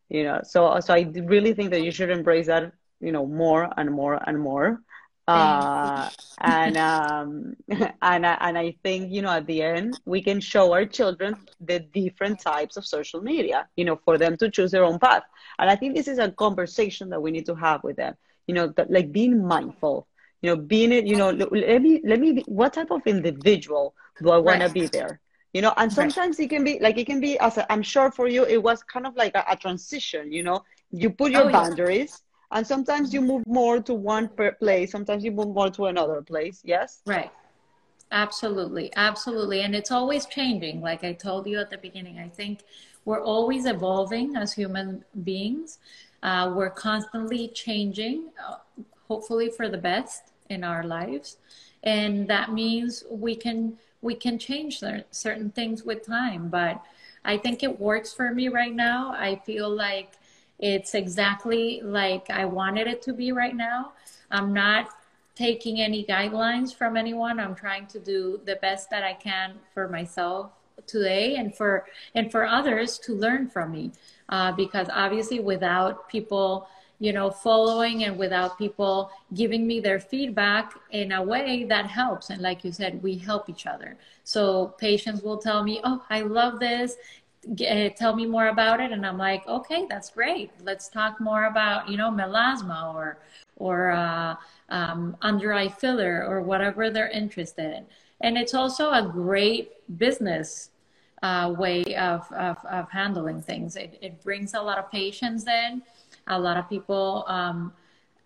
You know, so so I really think that you should embrace that. You know, more and more and more uh, and um, and and I think you know at the end we can show our children the different types of social media, you know, for them to choose their own path. And I think this is a conversation that we need to have with them, you know, that, like being mindful, you know, being it, you know, let me let me be, what type of individual do I want right. to be there? You know, and sometimes right. it can be like it can be as i am sure for you it was kind of like a, a transition. You know, you put your oh, boundaries. Yeah and sometimes you move more to one place. Sometimes you move more to another place. Yes? Right. Absolutely. Absolutely. And it's always changing. Like i told you at the beginning i think we're always evolving as human beings. Uh, we're constantly changing uh, hopefully for the best in our lives. And that means we can we can change certain things with time. But i think it works for me right now. I feel like it's exactly like I wanted it to be right now. I'm not taking any guidelines from anyone. I'm trying to do the best that I can for myself today and for and for others to learn from me. Uh, because obviously, without people, you know, following and without people giving me their feedback in a way that helps. And like you said, we help each other. So patients will tell me, "Oh, I love this get, tell me more about it and i'm like okay that's great. Let's talk more about you know melasma or or uh, um, under eye filler or whatever they're interested in. And it's also a great business uh, way of, of, of, handling things. It, it brings a lot of patients in. A lot of people um,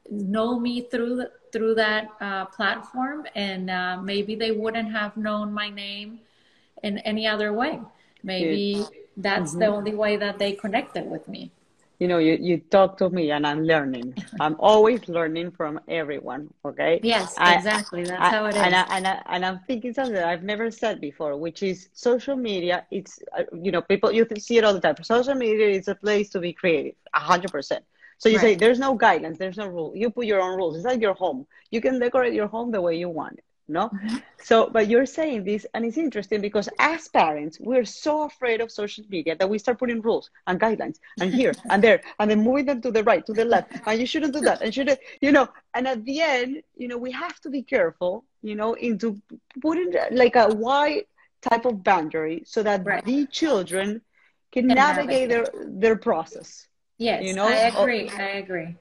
know me through through that uh, platform and uh, maybe they wouldn't have known my name in any other way. Maybe that's mm-hmm. the only way that they connected with me. You know you, you talk to me and i'm learning. I'm always learning from everyone okay? Yes I, exactly. That's I, how it is and, I, and, I, and i'm thinking something that i've never said before which is social media it's uh, you know people you see it all the time. Social media is a place to be creative 100% so you right. say there's no guidance, there's no rule. You put your own rules. It's like your home. You can decorate your home the way you want no? So but you're saying this and it's interesting because as parents we're so afraid of social media that we start putting rules and guidelines and here and there and then moving them to the right to the left and you shouldn't do that and shouldn't you know and at the end you know we have to be careful you know into putting like a wide type of boundary so that right. the children can, can navigate, navigate. their their process yes you know? I oh. agree i agree.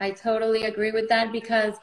I totally agree with that because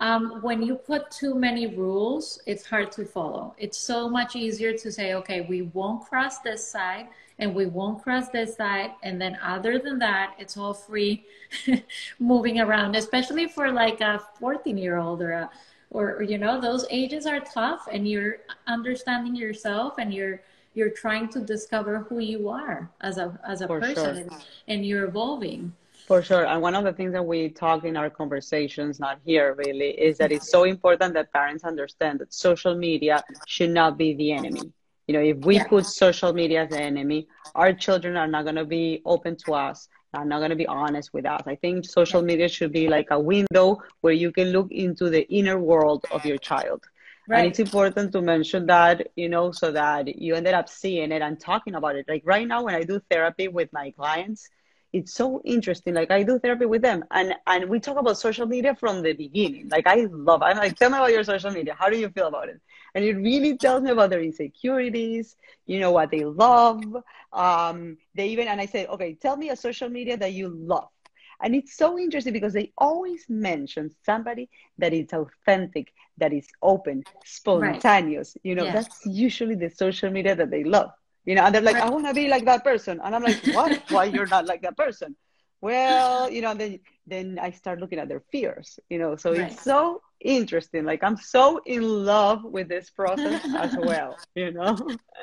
um, when you put too many rules, it's hard to follow. It's so much easier to say, okay, we won't cross this side and we won't cross this side. And then other than that, it's all free moving around, especially for like a 14 year old or a, or, you know, those ages are tough and you're understanding yourself and you're, you're trying to discover who you are as a, as a for person sure. and you're evolving. For sure. And one of the things that we talk in our conversations, not here really, is that it's so important that parents understand that social media should not be the enemy. You know, if we yeah. put social media as the enemy, our children are not going to be open to us, are not going to be honest with us. I think social media should be like a window where you can look into the inner world of your child. Right. And it's important to mention that, you know, so that you ended up seeing it and talking about it. Like right now, when I do therapy with my clients, it's so interesting. Like I do therapy with them, and and we talk about social media from the beginning. Like I love. I'm like, tell me about your social media. How do you feel about it? And it really tells me about their insecurities. You know what they love. Um, they even and I say, okay, tell me a social media that you love. And it's so interesting because they always mention somebody that is authentic, that is open, spontaneous. Right. You know, that's usually the social media that they love. You know, and they're like. I want to be like that person. And I'm like, what? Why you're not like that person? Well, you know, then then I start looking at their fears, you know. So right. it's so interesting. Like I'm so in love with this process as well, you know.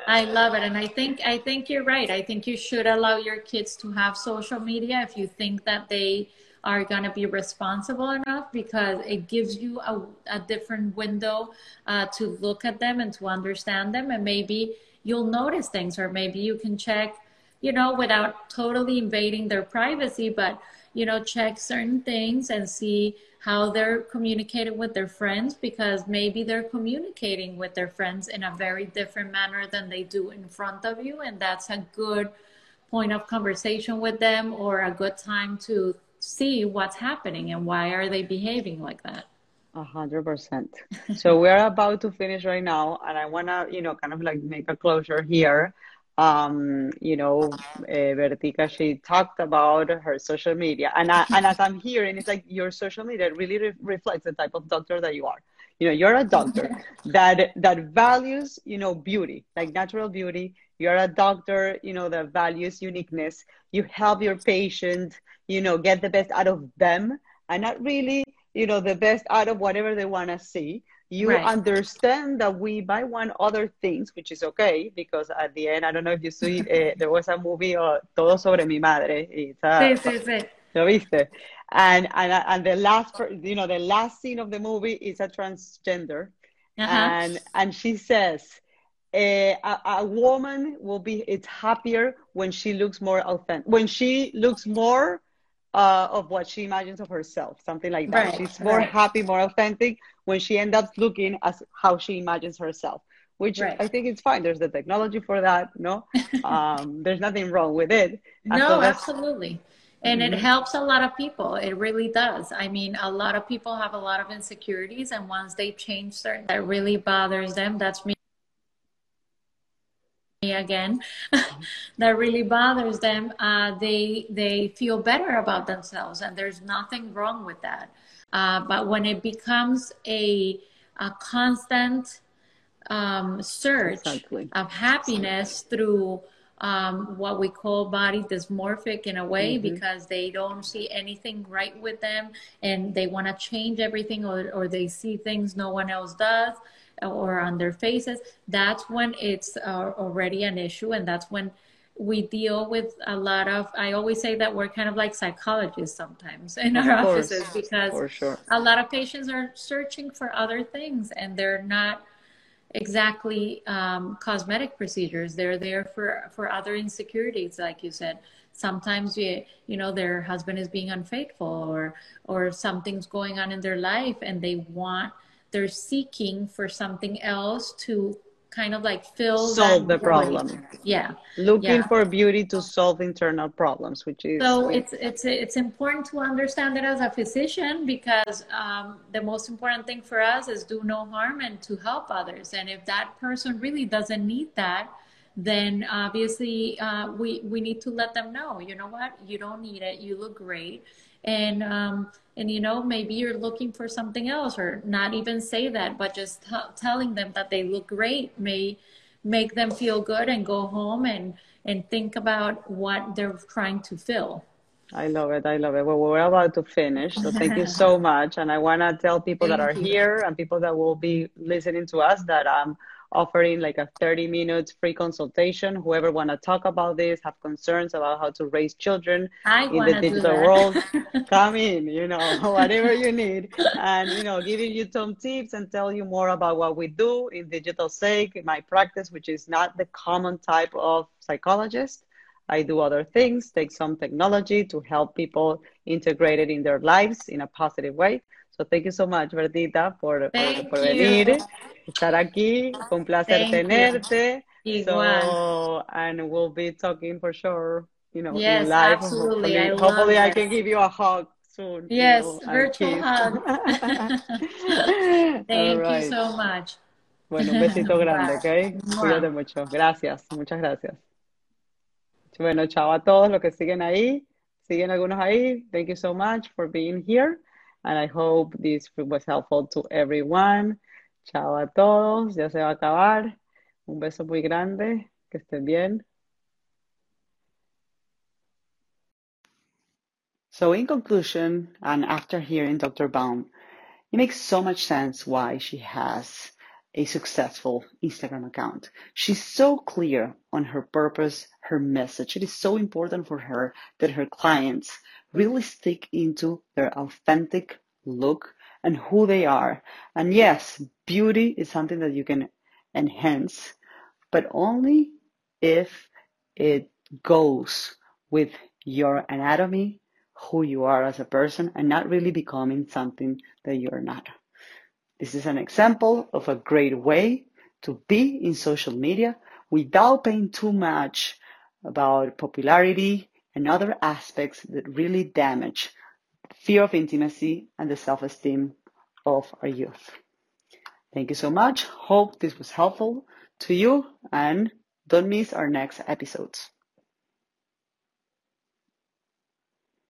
I love it. And I think I think you're right. I think you should allow your kids to have social media if you think that they are going to be responsible enough because it gives you a, a different window uh, to look at them and to understand them and maybe you'll notice things or maybe you can check you know without totally invading their privacy but you know check certain things and see how they're communicating with their friends because maybe they're communicating with their friends in a very different manner than they do in front of you and that's a good point of conversation with them or a good time to see what's happening and why are they behaving like that a hundred percent. So we're about to finish right now, and I wanna, you know, kind of like make a closure here. Um, you know, uh, Bertica, she talked about her social media, and I, and as I'm hearing, it's like your social media really re- reflects the type of doctor that you are. You know, you're a doctor that that values, you know, beauty, like natural beauty. You're a doctor, you know, that values uniqueness. You help your patient, you know, get the best out of them, and not really you know the best out of whatever they want to see you right. understand that we buy one other things which is okay because at the end i don't know if you see uh, there was a movie uh, todo sobre mi madre it's a, sí, sí, sí. ¿Lo viste? And, and and the last you know the last scene of the movie is a transgender uh-huh. and and she says uh, a, a, woman will be it's happier when she looks more authentic when she looks more uh, of what she imagines of herself, something like that. Right, She's more right. happy, more authentic when she ends up looking as how she imagines herself, which right. I think it's fine. There's the technology for that, no? um, there's nothing wrong with it. no, absolutely. And mm-hmm. it helps a lot of people. It really does. I mean, a lot of people have a lot of insecurities, and once they change certain, that really bothers them. That's me again. That really bothers them. Uh, they they feel better about themselves and there's nothing wrong with that. Uh, but when it becomes a, a constant um, search exactly. of happiness through um, what we call body dysmorphic in a way mm-hmm. because they don't see anything right with them and they want to change everything or, or they see things no one else does or on their faces, that's when it's uh, already an issue. And that's when we deal with a lot of, I always say that we're kind of like psychologists sometimes in our offices because sure. a lot of patients are searching for other things and they're not exactly um, cosmetic procedures. They're there for, for other insecurities, like you said sometimes you, you know their husband is being unfaithful or or something's going on in their life and they want they're seeking for something else to kind of like fill solve the problem. Yeah. Looking yeah. for beauty to solve internal problems which is so it's it's it's important to understand that as a physician because um, the most important thing for us is do no harm and to help others. And if that person really doesn't need that then obviously uh, we we need to let them know you know what? You don't need it. You look great and um, and you know maybe you're looking for something else or not even say that but just t- telling them that they look great may make them feel good and go home and and think about what they're trying to fill I love it. I love it. Well, we're about to finish. So thank you so much. And I want to tell people thank that are you. here and people that will be listening to us that um, offering like a 30 minutes free consultation. Whoever want to talk about this, have concerns about how to raise children I in the digital world, come in, you know, whatever you need. And, you know, giving you some tips and tell you more about what we do in digital psych, in my practice, which is not the common type of psychologist. I do other things, take some technology to help people integrate it in their lives in a positive way. So thank you so much, Bertita, por, por, por venir, estar aquí. un placer thank tenerte. You. Igual. So, and we'll be talking for sure you know, yes, live. Absolutely. Hopefully, I, hopefully I can give you a hug soon. Yes, you know, virtual hug. Thank right. you so much. Bueno, un besito grande, ¿ok? Cuídate mucho. Gracias, muchas gracias. Bueno, chao a todos los que siguen ahí. Siguen algunos ahí. Thank you so much for being here. And I hope this was helpful to everyone. Chao a todos. Ya se va a acabar. Un beso muy grande. Que estén bien. So, in conclusion, and after hearing Dr. Baum, it makes so much sense why she has a successful Instagram account. She's so clear on her purpose, her message. It is so important for her that her clients really stick into their authentic look and who they are. And yes, beauty is something that you can enhance, but only if it goes with your anatomy, who you are as a person and not really becoming something that you're not. This is an example of a great way to be in social media without paying too much about popularity and other aspects that really damage fear of intimacy and the self-esteem of our youth. Thank you so much. Hope this was helpful to you and don't miss our next episodes.